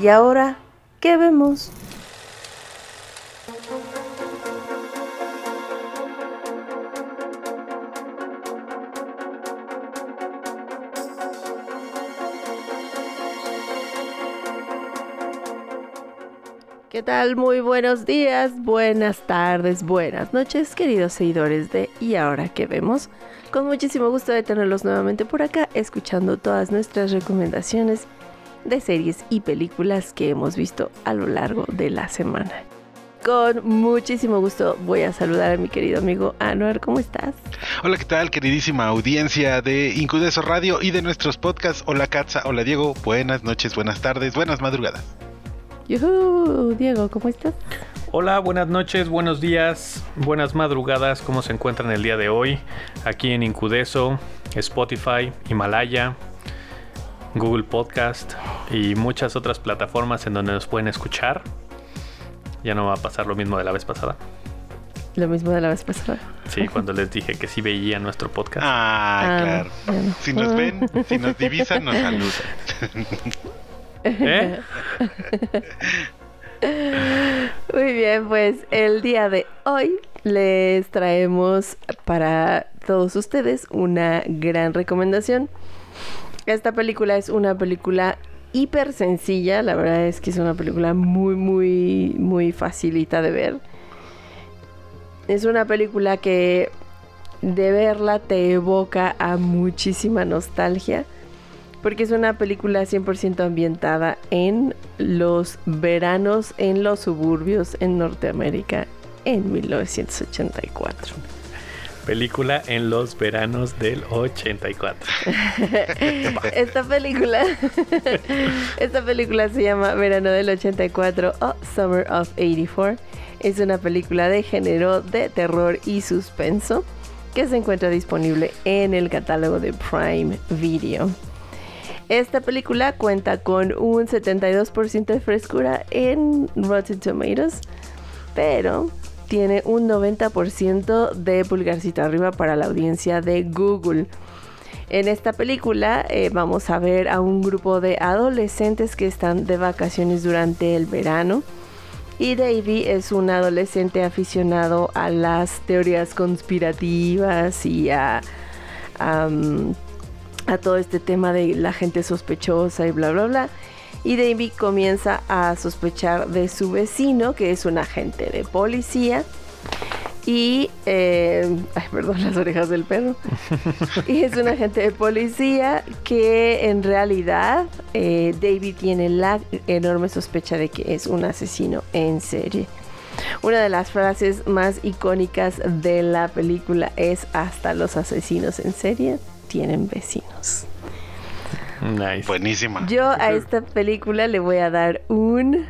¿Y ahora qué vemos? ¿Qué tal? Muy buenos días, buenas tardes, buenas noches, queridos seguidores de ¿Y ahora qué vemos? Con muchísimo gusto de tenerlos nuevamente por acá, escuchando todas nuestras recomendaciones de series y películas que hemos visto a lo largo de la semana. Con muchísimo gusto voy a saludar a mi querido amigo Anuar, ¿cómo estás? Hola, ¿qué tal, queridísima audiencia de Incudeso Radio y de nuestros podcasts? Hola, Katza, hola, Diego. Buenas noches, buenas tardes, buenas madrugadas. Yuhu, Diego, ¿cómo estás? Hola, buenas noches, buenos días, buenas madrugadas, ¿cómo se encuentran el día de hoy? Aquí en Incudeso, Spotify, Himalaya, Google Podcast y muchas otras plataformas en donde nos pueden escuchar. Ya no va a pasar lo mismo de la vez pasada. Lo mismo de la vez pasada. Sí, cuando les dije que sí veía nuestro podcast. Ah, Ah, claro. Si nos ven, si nos divisan, nos saludan. ¿Eh? Muy bien, pues el día de hoy les traemos para todos ustedes una gran recomendación. Esta película es una película hiper sencilla, la verdad es que es una película muy, muy, muy facilita de ver. Es una película que de verla te evoca a muchísima nostalgia. Porque es una película 100% ambientada en los veranos en los suburbios en Norteamérica en 1984. Película en los veranos del 84. Esta película, esta película se llama Verano del 84 o Summer of 84. Es una película de género de terror y suspenso que se encuentra disponible en el catálogo de Prime Video. Esta película cuenta con un 72% de frescura en Rotten Tomatoes, pero tiene un 90% de pulgarcito arriba para la audiencia de Google. En esta película eh, vamos a ver a un grupo de adolescentes que están de vacaciones durante el verano. Y Davey es un adolescente aficionado a las teorías conspirativas y a, a, a todo este tema de la gente sospechosa y bla bla bla. Y Davey comienza a sospechar de su vecino, que es un agente de policía. Y, eh, ay, perdón, las orejas del perro. y es un agente de policía que en realidad eh, David tiene la enorme sospecha de que es un asesino en serie. Una de las frases más icónicas de la película es hasta los asesinos en serie tienen vecinos. Nice. Buenísima. Yo a esta película le voy a dar un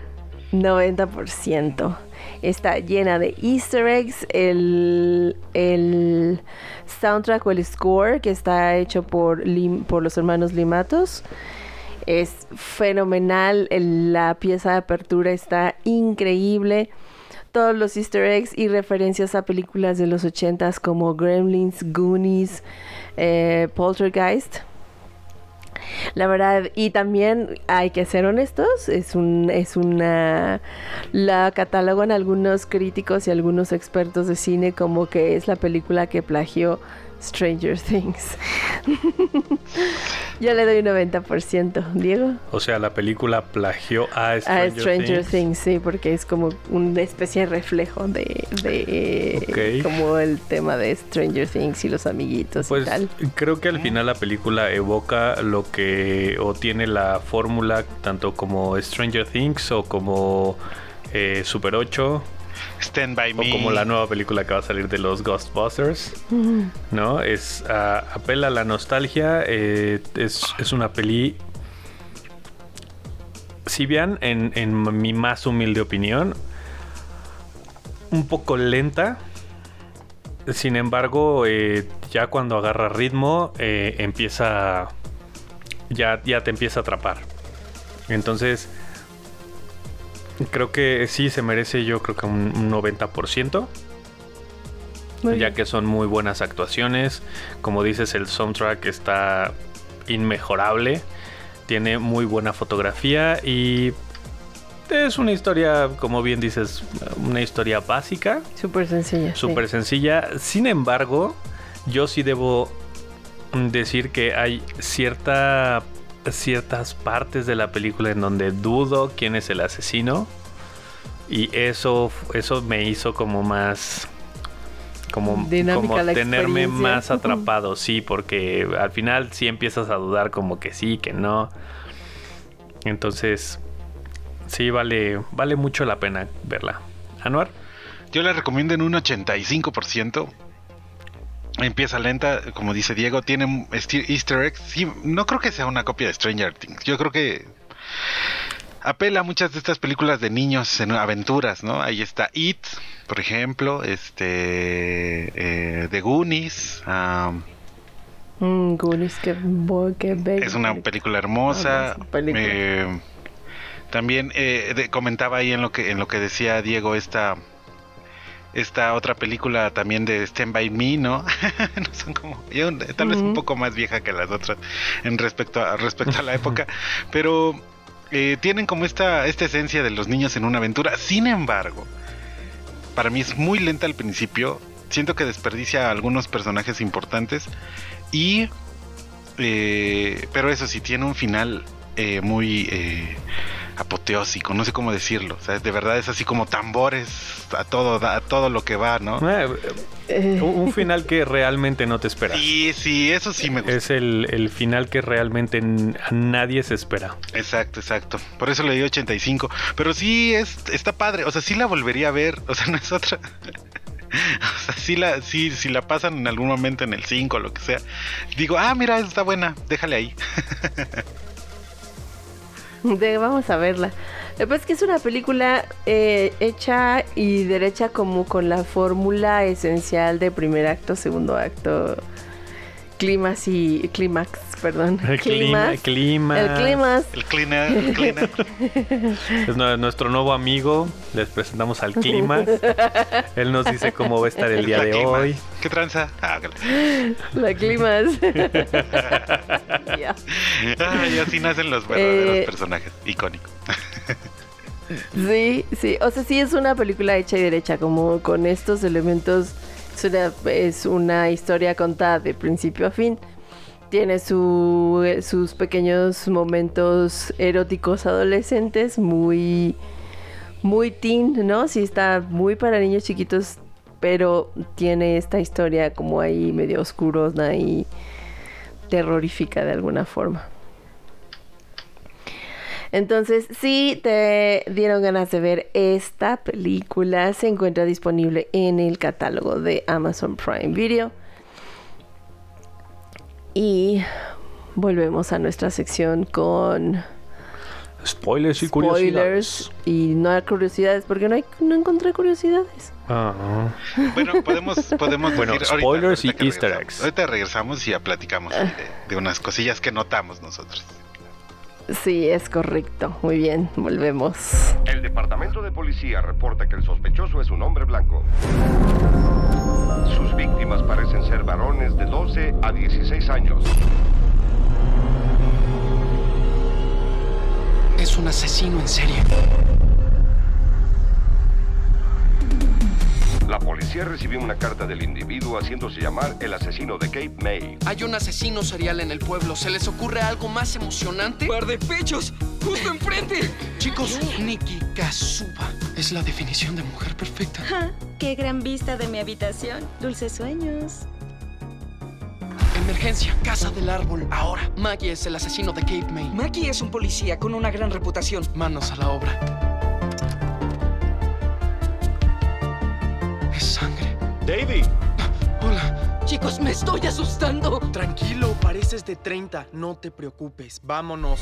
90%. Está llena de easter eggs. El, el soundtrack o el score que está hecho por, Lim- por los hermanos Limatos es fenomenal. El- la pieza de apertura está increíble. Todos los easter eggs y referencias a películas de los 80s como Gremlins, Goonies, eh, Poltergeist. La verdad, y también hay que ser honestos, es un, es una, la catalogan algunos críticos y algunos expertos de cine como que es la película que plagió Stranger Things. Yo le doy un 90%, Diego. O sea, la película plagió a A Stranger, Stranger Things. Things. sí, porque es como una especie de reflejo de, de como el tema de Stranger Things y los amiguitos y Pues tal. creo que al final la película evoca lo que o tiene la fórmula tanto como Stranger Things o como eh, Super 8 Stand by o me. como la nueva película que va a salir de los Ghostbusters, ¿no? Es ah, apela a la nostalgia, eh, es, es una peli si bien en, en mi más humilde opinión, un poco lenta. Sin embargo, eh, ya cuando agarra ritmo, eh, empieza. Ya, ya te empieza a atrapar. Entonces, creo que sí se merece, yo creo que un, un 90%. Muy ya bien. que son muy buenas actuaciones. Como dices, el soundtrack está inmejorable. Tiene muy buena fotografía y es una historia, como bien dices, una historia básica, Súper sencilla. sí. súper sencilla. Sin embargo, yo sí debo decir que hay cierta, ciertas partes de la película en donde dudo quién es el asesino. Y eso, eso me hizo como más... Como, como tenerme más atrapado, sí, porque al final sí empiezas a dudar como que sí, que no. Entonces, sí, vale, vale mucho la pena verla. Anuar. Yo la recomiendo en un 85%. Empieza lenta, como dice Diego, tiene easter eggs. Sí, no creo que sea una copia de Stranger Things. Yo creo que apela a muchas de estas películas de niños en aventuras, ¿no? Ahí está It, por ejemplo, este eh, The Goonies. am, Mm, Goonies, qué, bella es una película hermosa. Película. Eh, también eh, de- comentaba ahí en lo que en lo que decía Diego esta esta otra película también de Stand by Me, ¿no? no son como yo, tal vez un poco más vieja que las otras en respecto a respecto a la época, pero eh, tienen como esta esta esencia de los niños en una aventura. Sin embargo, para mí es muy lenta al principio. Siento que desperdicia a algunos personajes importantes y eh, pero eso sí, tiene un final eh, muy eh, apoteósico, no sé cómo decirlo. O sea, de verdad es así como tambores a todo, a todo lo que va, ¿no? Eh, Eh, un un final que realmente no te espera. Sí, sí, eso sí me gusta. Es el, el final que realmente a nadie se espera. Exacto, exacto. Por eso le di 85. Pero sí es, está padre. O sea, sí la volvería a ver. O sea, no es otra. O sea, sí la, sí, si la pasan en algún momento en el 5 o lo que sea. Digo, ah, mira, está buena. Déjale ahí. vamos a verla. Lo que es que es una película eh, hecha y derecha como con la fórmula esencial de primer acto, segundo acto, clímax y clímax, perdón. El clima, clima. El clímax. El cleaner, el cleaner. Es nu- nuestro nuevo amigo. Les presentamos al clima. Él nos dice cómo va a estar el día La de clima. hoy. ¿Qué tranza? Ah. La clímax. Ya. Ah, y así nacen los verdaderos Eh, personajes. Icónico. Sí, sí. O sea, sí es una película hecha y derecha, como con estos elementos. Es una, es una historia contada de principio a fin. Tiene su, sus pequeños momentos eróticos adolescentes, muy, muy teen, ¿no? Sí está muy para niños chiquitos, pero tiene esta historia como ahí medio oscurona y terrorífica de alguna forma. Entonces, si te dieron ganas de ver esta película, se encuentra disponible en el catálogo de Amazon Prime Video. Y volvemos a nuestra sección con Spoilers y spoilers curiosidades. y no hay curiosidades, porque no, hay, no encontré curiosidades. Ah, Bueno, podemos, podemos Bueno, decir spoilers y ahorita que easter regresamos. eggs. Ahorita regresamos y ya platicamos ahí de, de unas cosillas que notamos nosotros. Sí, es correcto. Muy bien, volvemos. El departamento de policía reporta que el sospechoso es un hombre blanco. Sus víctimas parecen ser varones de 12 a 16 años. Es un asesino en serie. La policía recibió una carta del individuo haciéndose llamar el asesino de Cape May. Hay un asesino serial en el pueblo. ¿Se les ocurre algo más emocionante? ¡Par de pechos! ¡Justo enfrente! Chicos, Nikki Kazuba es la definición de mujer perfecta. Ja, ¡Qué gran vista de mi habitación! Dulces sueños. Emergencia, casa del árbol, ahora. Maggie es el asesino de Cape May. Mackie es un policía con una gran reputación. Manos a la obra. Davy. Hola. Chicos, me estoy asustando. Tranquilo, pareces de 30. No te preocupes. Vámonos.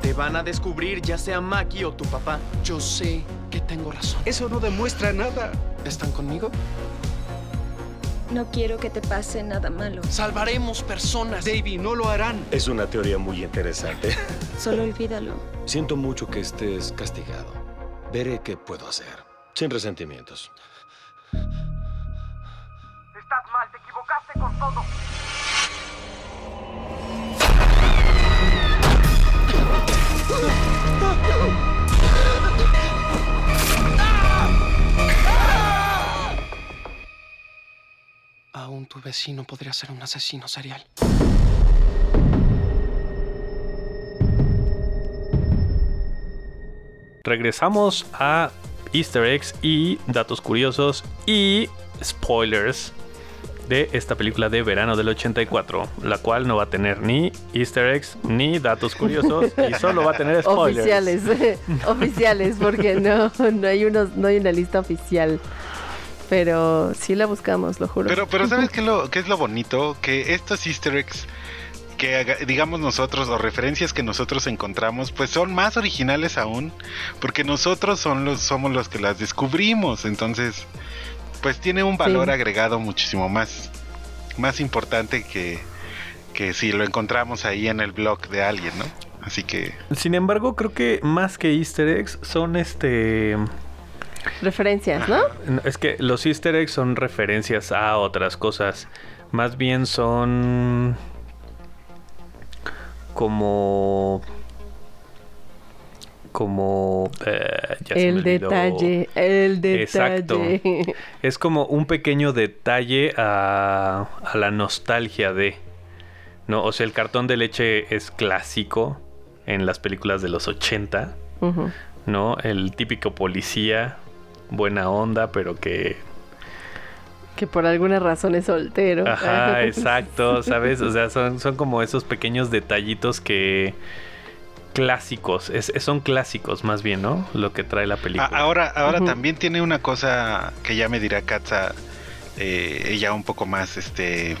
Te van a descubrir ya sea Maki o tu papá. Yo sé que tengo razón. Eso no demuestra nada. ¿Están conmigo? No quiero que te pase nada malo. Salvaremos personas. Davy, no lo harán. Es una teoría muy interesante. Solo olvídalo. Siento mucho que estés castigado. Veré qué puedo hacer. Sin resentimientos. Estás mal, te equivocaste con todo. Aún tu vecino podría ser un asesino serial. Regresamos a Easter eggs y datos curiosos y spoilers de esta película de verano del 84, la cual no va a tener ni Easter eggs ni datos curiosos y solo va a tener spoilers. Oficiales, oficiales, porque no, no hay unos, no hay una lista oficial. Pero sí la buscamos, lo juro. Pero, pero ¿sabes qué es, lo, qué es lo bonito? Que estos easter eggs que digamos nosotros o referencias que nosotros encontramos pues son más originales aún porque nosotros son los somos los que las descubrimos entonces pues tiene un valor Sí. agregado muchísimo más más importante que que si lo encontramos ahí en el blog de alguien no así que Sin embargo, creo que más que Easter eggs son este... Referencias. No, Es que los easter eggs son referencias a otras cosas. Más bien son como como eh, ya se me El detalle, el detalle. Exacto. Es como un pequeño detalle a, a la nostalgia de. ¿No? O sea, el cartón de leche es clásico en las películas de los 80. Ujú. ¿No? El típico policía, buena onda, pero que Que por alguna razón es soltero. Ajá, exacto, ¿sabes? O sea, son, son como esos pequeños detallitos que clásicos, es, son clásicos más bien, ¿no? Lo que trae la película. Ahora, ahora también tiene una cosa que ya me dirá Katza, eh, ella un poco más, este,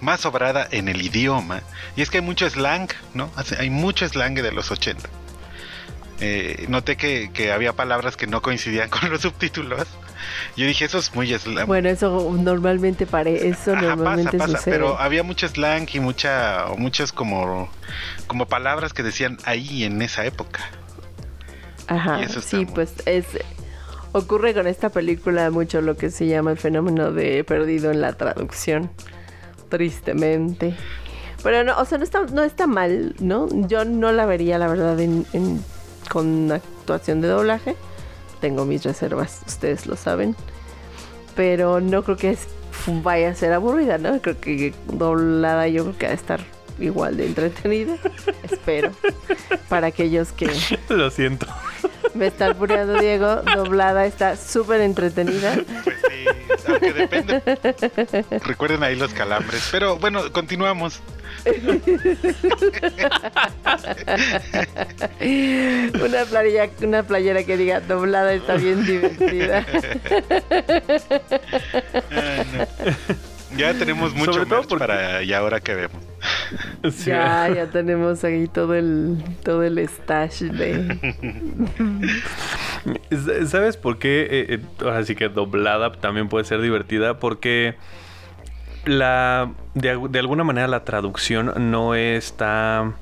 más sobrada en el idioma. Y es que hay mucho slang, ¿no? Hay mucho slang de los 80. Eh, noté que, que había palabras que no coincidían con los subtítulos. Yo dije, eso es muy slang. Bueno, eso normalmente pare, eso Ajá, normalmente pasa, pasa, sucede. pero había mucho slang y mucha, muchas como, como palabras que decían ahí en esa época. Ajá, y eso sí, muy- pues es ocurre con esta película mucho lo que se llama el fenómeno de perdido en la traducción, tristemente. Pero no, o sea, no está, no está mal, ¿no? Yo no la vería, la verdad, en, en- con actuación de doblaje. Tengo mis reservas, ustedes lo saben. Pero no creo que vaya a ser aburrida, ¿no? Creo que doblada yo creo que va a estar igual de entretenida. Espero. Para aquellos que Lo siento. Me está albureando Diego, doblada está súper entretenida. Pues sí, aunque depende. Recuerden ahí los calambres. Pero bueno, continuamos. Una playera, una playera que diga doblada está bien divertida. Ah, no. Ya tenemos mucho Sobre todo merch para y ahora que vemos. Sí. Ya, ya tenemos ahí todo el, todo el stash de. ¿Sabes por qué? Eh, eh, ahora sí que doblada también puede ser divertida porque la de alguna manera la traducción no está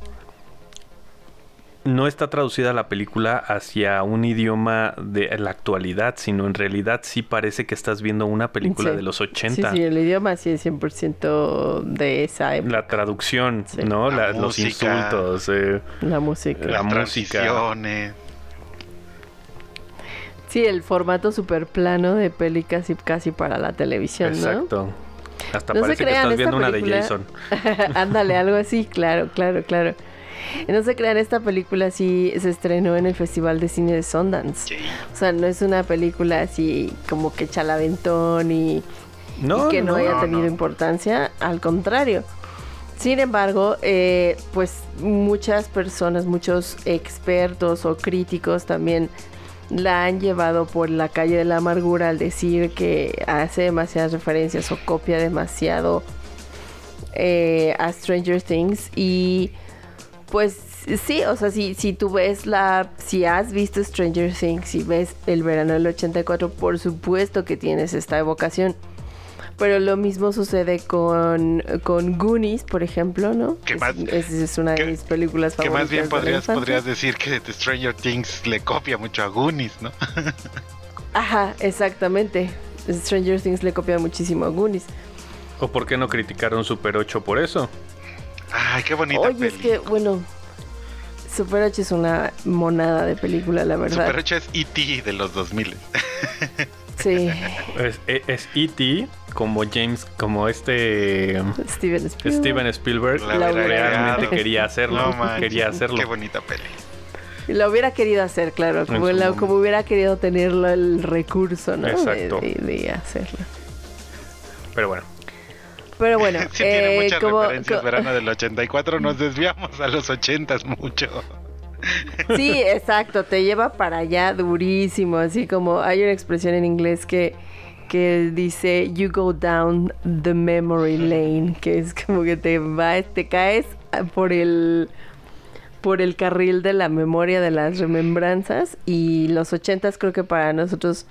no está traducida la película hacia un idioma de la actualidad, sino en realidad sí parece que estás viendo una película Sí. de los Sí, 80. sí, el idioma sí es 100% de esa época. La traducción, Sí. ¿no? La La- los insultos. eh, La música. La Las música. Sí, el formato super plano de peli casi, casi para la televisión, ¿no? Exacto. Hasta No se parece que crean, estás esta viendo una de Jason. Ándale, algo así, claro, claro, claro. No se crean, esta película sí se estrenó en el Festival de Cine de Sundance. Sí. O sea, no es una película así como que chalaventón y, No, y que no, no, haya tenido no. importancia, al contrario. Sin embargo, eh, pues muchas personas, muchos expertos o críticos también la han llevado por la calle de la amargura al decir que hace demasiadas referencias o copia demasiado eh, a Stranger Things y Pues sí, o sea, si, si tú ves la, si has visto Stranger Things y ves el verano del 84, por supuesto que tienes esta evocación. Pero lo mismo sucede con, con Goonies, por ejemplo, ¿no? Que Es- más- Esa es una de mis películas Que favoritas. más bien podrías, podrías decir que The Stranger Things le copia mucho a Goonies, ¿no? Ajá, exactamente. Stranger Things le copia muchísimo a Goonies. ¿O por qué no criticaron Super 8 por eso? Ay, qué bonita Oye, es que, bueno, Super 8 es una monada de película, la verdad. Super 8 es E.T. de los 2000. Sí, Es, e- es E.T. como James, como este Steven Spielberg. Steven Spielberg La La realmente quería hacerlo. No manches, quería hacerlo. Qué bonita peli. Lo hubiera querido hacer, claro, como, la- hubiera querido tener la- el recurso, ¿no? De- Exacto. De, de hacerlo. Pero bueno, Pero bueno, Sí, tiene eh, muchas como, referencias. Verano del 84, nos desviamos a los 80 mucho. Sí, exacto, te lleva para allá durísimo, así como hay una expresión en inglés que, que dice you go down the memory lane, que es como que te vas, te caes por el por el carril de la memoria de las remembranzas y los ochentas creo que para nosotros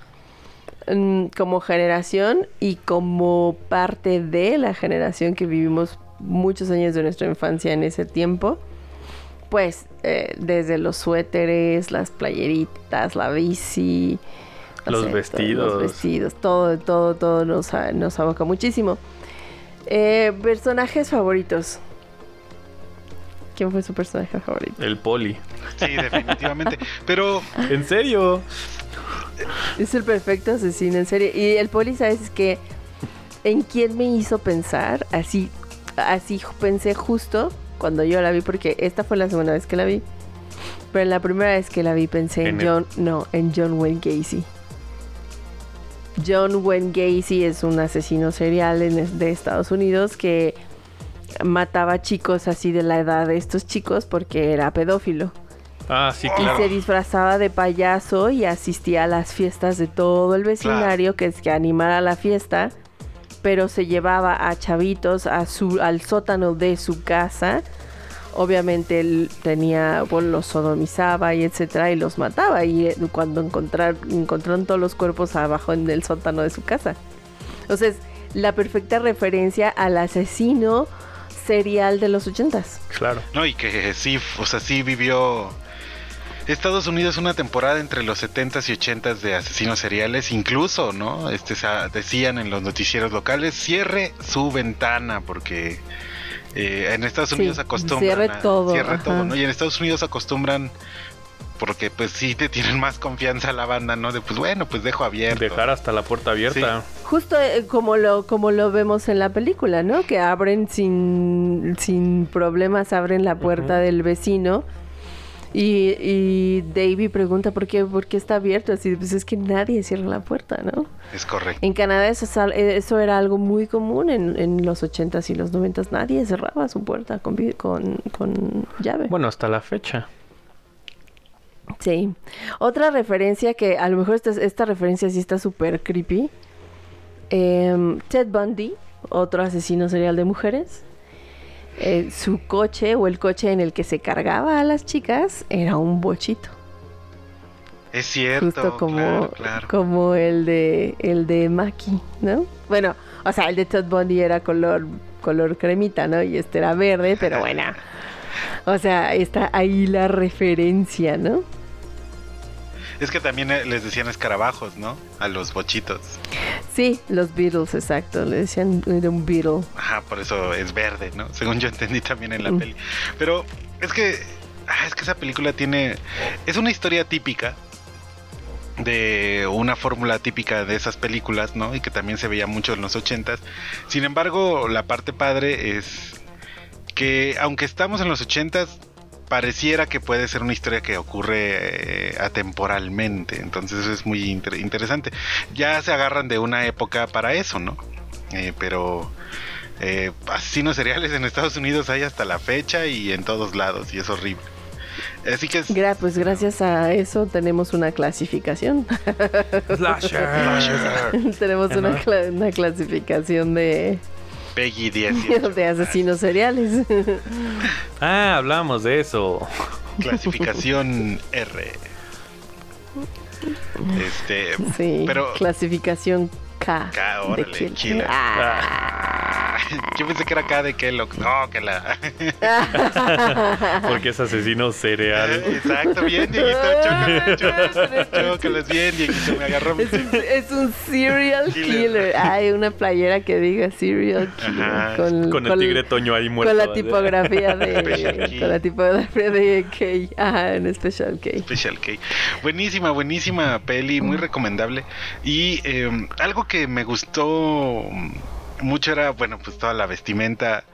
como generación y como parte de la generación que vivimos muchos años de nuestra infancia en ese tiempo, pues eh, desde los suéteres, las playeritas, la bici, no Los todo, vestidos. los vestidos, todo, todo, todo nos, a- nos aboca muchísimo. Eh, personajes favoritos. ¿Quién fue su personaje favorito? el poli. Sí, definitivamente. Pero ¿En serio? Es el perfecto asesino, en serio. Y el poli, ¿sabes que ¿En quién me hizo pensar? Así, así pensé justo cuando yo la vi, porque esta fue la segunda vez que la vi. Pero la primera vez que la vi pensé en, En el- John, no, en John Wayne Gacy. John Wayne Gacy es un asesino serial en de Estados Unidos que mataba chicos así de la edad de estos chicos porque era pedófilo. Ah, sí, Y claro. se disfrazaba de payaso y asistía a las fiestas de todo el vecindario que es que animara la fiesta, pero se llevaba a chavitos a su, al sótano de su casa. Obviamente él tenía, bueno, los sodomizaba y etcétera y los mataba. Y eh, cuando encontrar, encontraron todos los cuerpos abajo en el sótano de su casa. Entonces, la perfecta referencia al asesino serial de los ochentas. Claro. No, y que sí, o sea, sí vivió Estados Unidos una temporada entre los 70s y 80s de asesinos seriales, incluso, ¿no? Este decían en los noticieros locales, cierre su ventana porque eh, en Estados Sí, Unidos acostumbran cierre a- todo, cierre ajá. todo, ¿no? Y en Estados Unidos acostumbran porque pues sí te tienen más confianza a la banda, ¿no? De pues bueno, pues dejo abierto. Dejar hasta la puerta abierta. Justo eh, como lo, como lo vemos en la película, ¿no? Que abren sin, sin problemas, abren la puerta del vecino. Y, y Davey pregunta por qué, por qué está abierto. Así, pues es que nadie cierra la puerta, ¿no? Es correcto. En Canadá eso, eh, eso era algo muy común en, en los 80s y los 90s. Nadie cerraba su puerta con, con, con llave. Bueno, hasta la fecha. Sí. Otra referencia que a lo mejor esta, esta referencia sí está súper creepy. Em, Ted Bundy, otro asesino serial de mujeres. Eh, su coche o el coche en el que se cargaba a las chicas era un bochito. Es cierto, justo como, claro, claro. como el de el de Maki, ¿no? Bueno, o sea, el de Ted Bundy era color color cremita, ¿no? Y este era verde, pero bueno. O sea, está ahí la referencia, ¿no? Es que también eh, les decían escarabajos, ¿no? A los bochitos. Sí, los Beatles, exacto. Le decían de un Beatle. Ajá, por eso es verde, ¿no? Según yo entendí también en la Mm. peli. Pero es que, ah, es que esa película tiene, es una historia típica de una fórmula típica de esas películas, ¿no? Y que también se veía mucho en los ochentas. Sin embargo, la parte padre es que aunque estamos en los ochentas, pareciera que puede ser una historia que ocurre eh, atemporalmente. Entonces eso es muy inter- interesante. Ya se agarran de una época para eso, ¿no? Eh, pero eh, asesinos seriales en Estados Unidos hay hasta la fecha y en todos lados y es horrible. Así que es Gra- pues gracias a eso tenemos una clasificación. Slasher. tenemos una, Ajá. cla- una clasificación de, Peggy 18. de asesinos seriales. Ah, hablamos de eso. Clasificación R. Este, Sí, pero clasificación K. K, de órale, kill. killer. Ah. yo pensé que era K de Kellogg. No, que la. Porque es asesino cereal. Exacto, bien, Dieguito. Chócalas, bien, Dieguito. Me agarró. Es un, es un serial Killer. killer. Hay una playera que diga serial killer. Ajá. Con, Con el con- tigre Toño ahí muerto. Con la tipografía de. key. con la tipografía de K. Ajá, en Special K. Special K. Buenísima, buenísima peli, muy recomendable. Y eh, algo que me gustó mucho era, bueno, pues toda la vestimenta.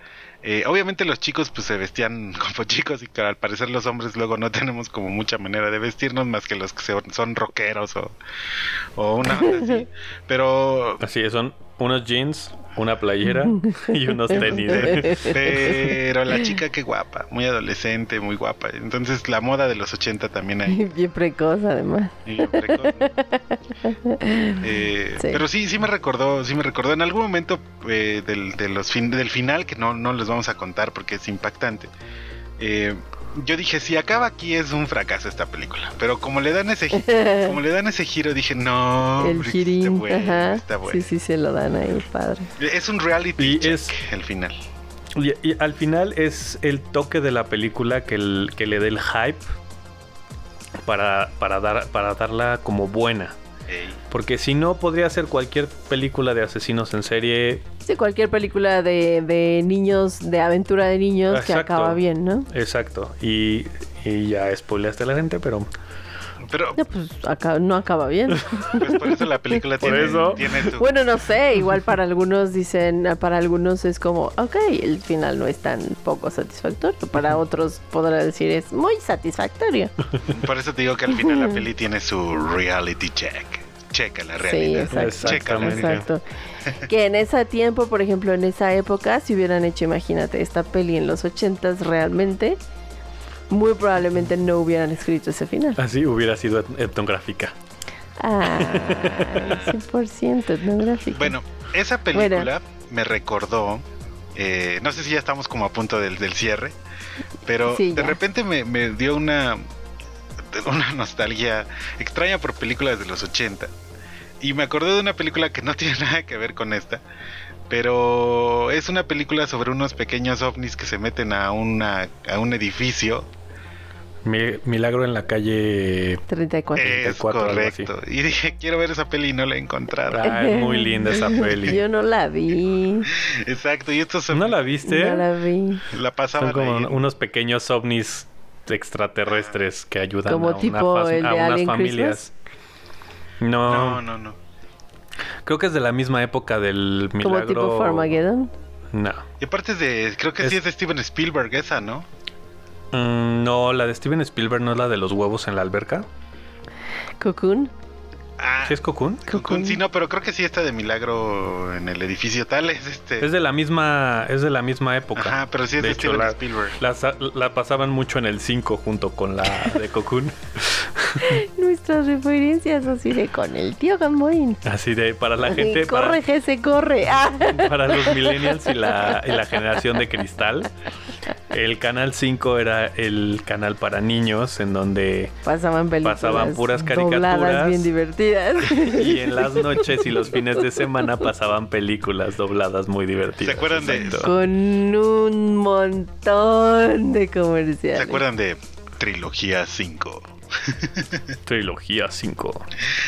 Eh, obviamente los chicos pues se vestían como chicos y que al parecer los hombres luego no tenemos como mucha manera de vestirnos más que los que se- son rockeros o, o una onda así. Pero Así es, son unos jeans, una playera y unos tenis. pero la chica qué guapa, muy adolescente, muy guapa. Entonces la moda de los 80 también hay. Bien precoz, además. Y bien precoz. Eh, Sí. Pero sí, sí me recordó, sí me recordó en algún momento eh, del, de los fin- del final, que no, no les vamos a contar porque es impactante. eh, yo dije, si acaba aquí es un fracaso esta película. Pero como le dan ese, como le dan ese giro, dije, no, el girín. está bueno, Ajá. está bueno. Sí, sí, se lo dan ahí, padre. Es un reality Y check es- el final. Y, y al final es el toque de la película que, el- que le dé el hype para, para, dar, para darla como buena. Ey. Porque si no, podría ser cualquier película de asesinos en serie. Sí, cualquier película de, de niños, de aventura de niños que Exacto. acaba bien, ¿no? Exacto. Y, y ya spoileaste a la gente, pero Pero No, pues acá, no acaba bien. pues por eso la película Por tiene, eso. tiene bueno, no sé, igual para algunos dicen, para algunos es como, ok, el final no es tan poco satisfactorio. Para otros podrá decir es muy satisfactorio. Por eso te digo que al final la peli tiene su reality check. Checa la Sí, realidad. exacto. Checa la. Que en ese tiempo, por ejemplo, en esa época, si hubieran hecho, imagínate, esta peli en los ochentas realmente, muy probablemente no hubieran escrito ese final. así hubiera sido et- etnográfica. Ah, 100% etnográfico. Bueno, esa película me recordó, eh, no sé si ya estamos como a punto del, del cierre, pero Sí, de ya. repente me, me dio una, una nostalgia extraña por películas de los 80. Y me acordé de una película que no tiene nada que ver con esta, pero es una película sobre unos pequeños ovnis que se meten a, una, a un edificio. Mi- Milagro en la calle. 34. Es 34, algo así. correcto. Y dije, quiero ver esa peli y no la he encontrado. Ah, es muy linda esa peli. Yo no la vi. Exacto, y estos son, ¿No la viste? No la vi. la pasaban Son como ahí unos pequeños ovnis extraterrestres que ayudan Como a, una tipo el de a unas Alien familias. No, No, no, no. creo que es de la misma época del Como milagro. tipo Farmageddon. No. Y aparte es de, creo que sí es de Steven Spielberg esa, ¿no? Mm, no, la de Steven Spielberg no es la de los huevos en la alberca. Cocoon. Ah, ¿Sí es Cocoon? Cocoon, sí, no, pero creo que sí está de Milagro en el edificio tal, es este. Es de la misma, es de la misma época. Ajá, pero sí es de, hecho, Steven la, Spielberg. la la pasaban mucho en el 5 junto con la de Cocoon. Nuestras referencias así de con el tío Gamboín. Así de para la gente, para, corre, Jesse, corre. Ah. para los millennials y la, y la generación de cristal. El canal 5 era el canal para niños en donde Pasaban películas. Pasaban puras caricaturas. bien divertidas. y en las noches y los fines de semana pasaban películas dobladas muy divertidas. ¿Se acuerdan de- Exacto. Con un montón de comerciales. ¿Se acuerdan de Trilogía 5? Trilogía 5.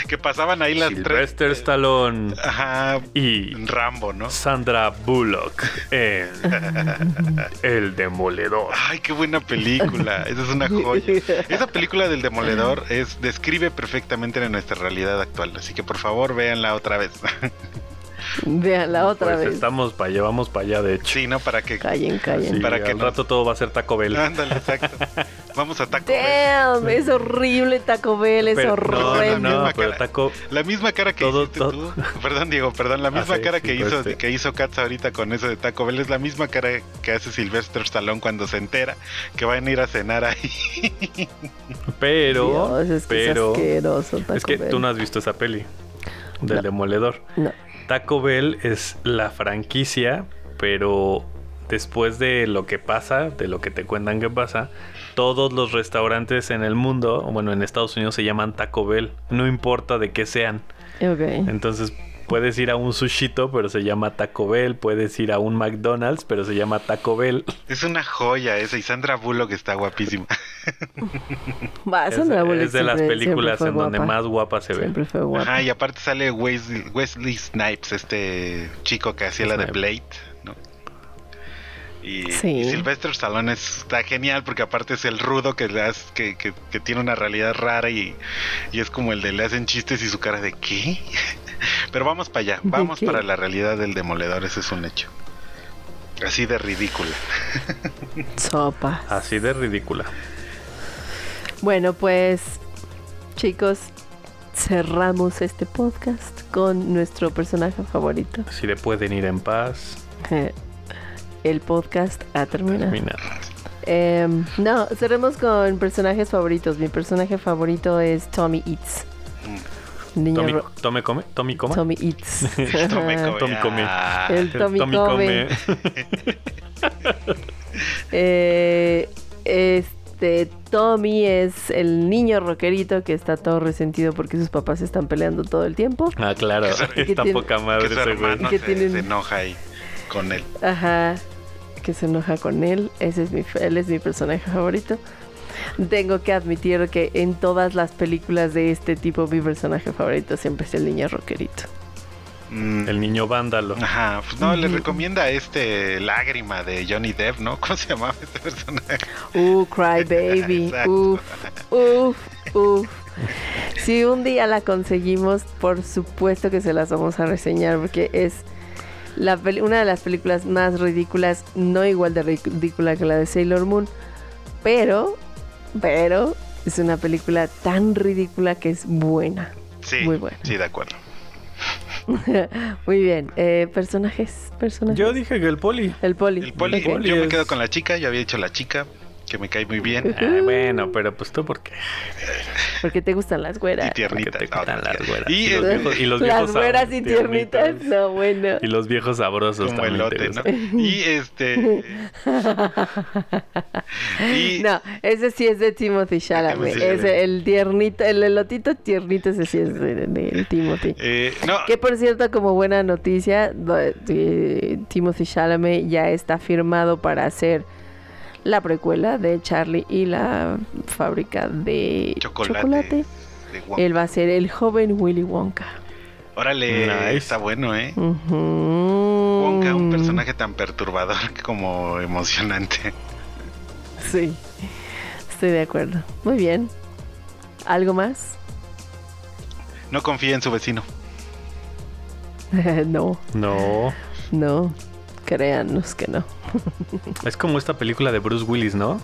Que pasaban ahí las tres. Sylvester Stallone Ajá, y Rambo, ¿no? Sandra Bullock en El Demoledor. Ay, qué buena película. Esa es una joya. Esa película del demoledor es describe perfectamente nuestra realidad actual. Así que por favor véanla otra vez. Vean la otra Pues vez. estamos para allá, vamos para allá de hecho. Sí, ¿no? Para que. Callen, callen. Sí, para al que nos- rato todo va a ser Taco Bell. Ándale, exacto. Vamos a Taco Bell. Damn, es horrible Taco Bell, es Pero- horrible. no, no, no, misma pero cara. Taco La misma cara que Todo- hiciste todo- tú. Perdón, Diego, perdón. La misma sí, cara sí, que pues, hizo que hizo Katz ahorita con eso de Taco Bell es la misma cara que hace Sylvester Stallone cuando se entera que van a ir a cenar ahí. Pero, Dios, es que pero es asqueroso Taco es que Bell. tú no has visto esa peli del No. Demoledor. No. Taco Bell es la franquicia pero después de lo que pasa, de lo que te cuentan que pasa, todos los restaurantes en el mundo, bueno, en Estados Unidos se llaman Taco Bell, no importa de qué sean. Entonces puedes ir a un sushito, pero se llama Taco Bell, puedes ir a un McDonald's, pero se llama Taco Bell. Es una joya esa y Sandra Bullock está guapísima. Va, Es, Sandra Bullock es de las películas en donde más guapa se ve. Siempre fue guapa. Ajá, y aparte sale Wesley, Wesley Snipes, este chico que hacía la de. Blade. Y, Sí. y Sylvester Stallone es- está genial porque aparte es el rudo que, le hace- que, que- que tiene una realidad rara y, y es como el de le hacen chistes y su cara de ¿qué? Pero vamos para allá, ¿De vamos qué? para la realidad del demoledor, ese es un hecho. Así de ridícula. Sopa. Así de ridícula. Bueno, pues chicos, cerramos este podcast con nuestro personaje favorito. Así de pueden ir en paz. El podcast ha terminado. Termina. Em, no, cerremos con personajes favoritos. Mi personaje favorito es Tommy Eats. Niño Tommy, tome come, Tommy come. Tommy Eats. Tommy come. Tommy come. El Tommy come. Eh, este Tommy es el niño rockerito que está todo resentido porque sus papás están peleando todo el tiempo. Ah, claro. Que Está tiene- poca Que madre su ese güey. hermano Que se, tienen- se enoja ahí con él. Ajá. Que se enoja con él. Ese es mi, él es mi personaje favorito. Tengo que admitir que en todas las películas de este tipo mi personaje favorito siempre es el niño rockerito. Mm, El niño vándalo. Ajá, pues no, le recomienda este Lágrima de Johnny Depp, ¿no? ¿Cómo se llamaba este personaje? Uh, Cry Baby. Uf, uf, uf. Si un día la conseguimos, por supuesto que se las vamos a reseñar porque es la peli- una de las películas más ridículas, no igual de ridícula que la de Sailor Moon, pero, pero es una película tan ridícula que es buena. Sí, Muy bueno. sí, de acuerdo. Muy bien. Eh, personajes, personajes. Yo dije que el poli. El poli. El poli, yo me quedo con la chica, yo había dicho la chica, que me cae muy bien. Ah, bueno, pero pues tú porque Porque te gustan las güeras. Y tiernita. te gustan las güeras. Y, Y los viejos, y los las viejos güeras sab- y tiernitas. No, bueno. Y los viejos sabrosos como también. te elote, ¿no? Y este. y No, ese sí es de Timothy Chalamet. Sí. Ese, el tiernito, el elotito tiernito, ese sí es de, de Timothy. eh, no, Que por cierto, como buena noticia, eh, Timothy Chalamet ya está firmado para hacer la precuela de Charlie y la fábrica de chocolate. chocolate. de Wonka. Él va a ser el joven Willy Wonka. Órale, Nice. está bueno, ¿eh? Wonka, un personaje tan perturbador como emocionante. Sí, estoy de acuerdo. Muy bien. ¿Algo más? No confía en su vecino. no, No. no. Créanos que no. Es como esta película de Bruce Willis, ¿no?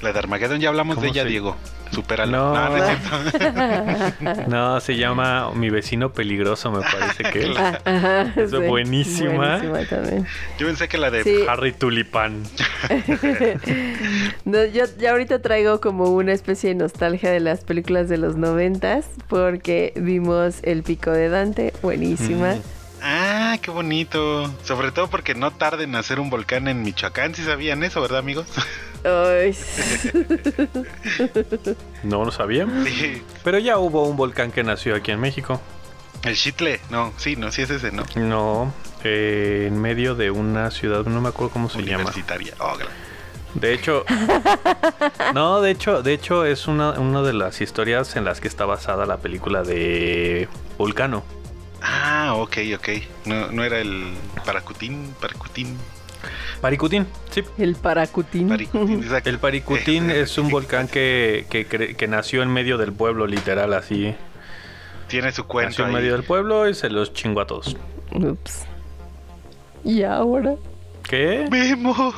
La de Armageddon, ya hablamos de ¿Cómo ella, se- Diego. Supéralo. No. No, no. No, se llama Mi vecino peligroso, me parece que es. Ah, ajá, Eso es buenísima. Buenísima también. Yo pensé que la de. Sí. Harry Tulipán. No, yo ya ahorita traigo como una especie de nostalgia de las películas de los noventas porque vimos El Pico de Dante, buenísima. Mm. Ah, qué bonito. Sobre todo porque no tarda en hacer un volcán en Michoacán. ¿Sí sabían eso, verdad, amigos? Ay. No lo sabía. Sí. Pero ya hubo un volcán que nació aquí en México. El Chitle. No, sí, no, sí es ese, ¿no? No, eh, en medio de una ciudad, no me acuerdo cómo se llama. Universitaria. Oh, De hecho, no, de hecho, de hecho es una, una de las historias en las que está basada la película de Vulcano. Ah, ok, ok. No, no era el Paracutín, Paracutín, Paricutín, sí. El Paracutín. Exacto. El Paricutín es un volcán que, que, nació en medio del pueblo, literal, así. Tiene su cuento Nació en medio del pueblo y se los chingó a todos. Ups. ¿Y ahora? ¿Qué? Vemos.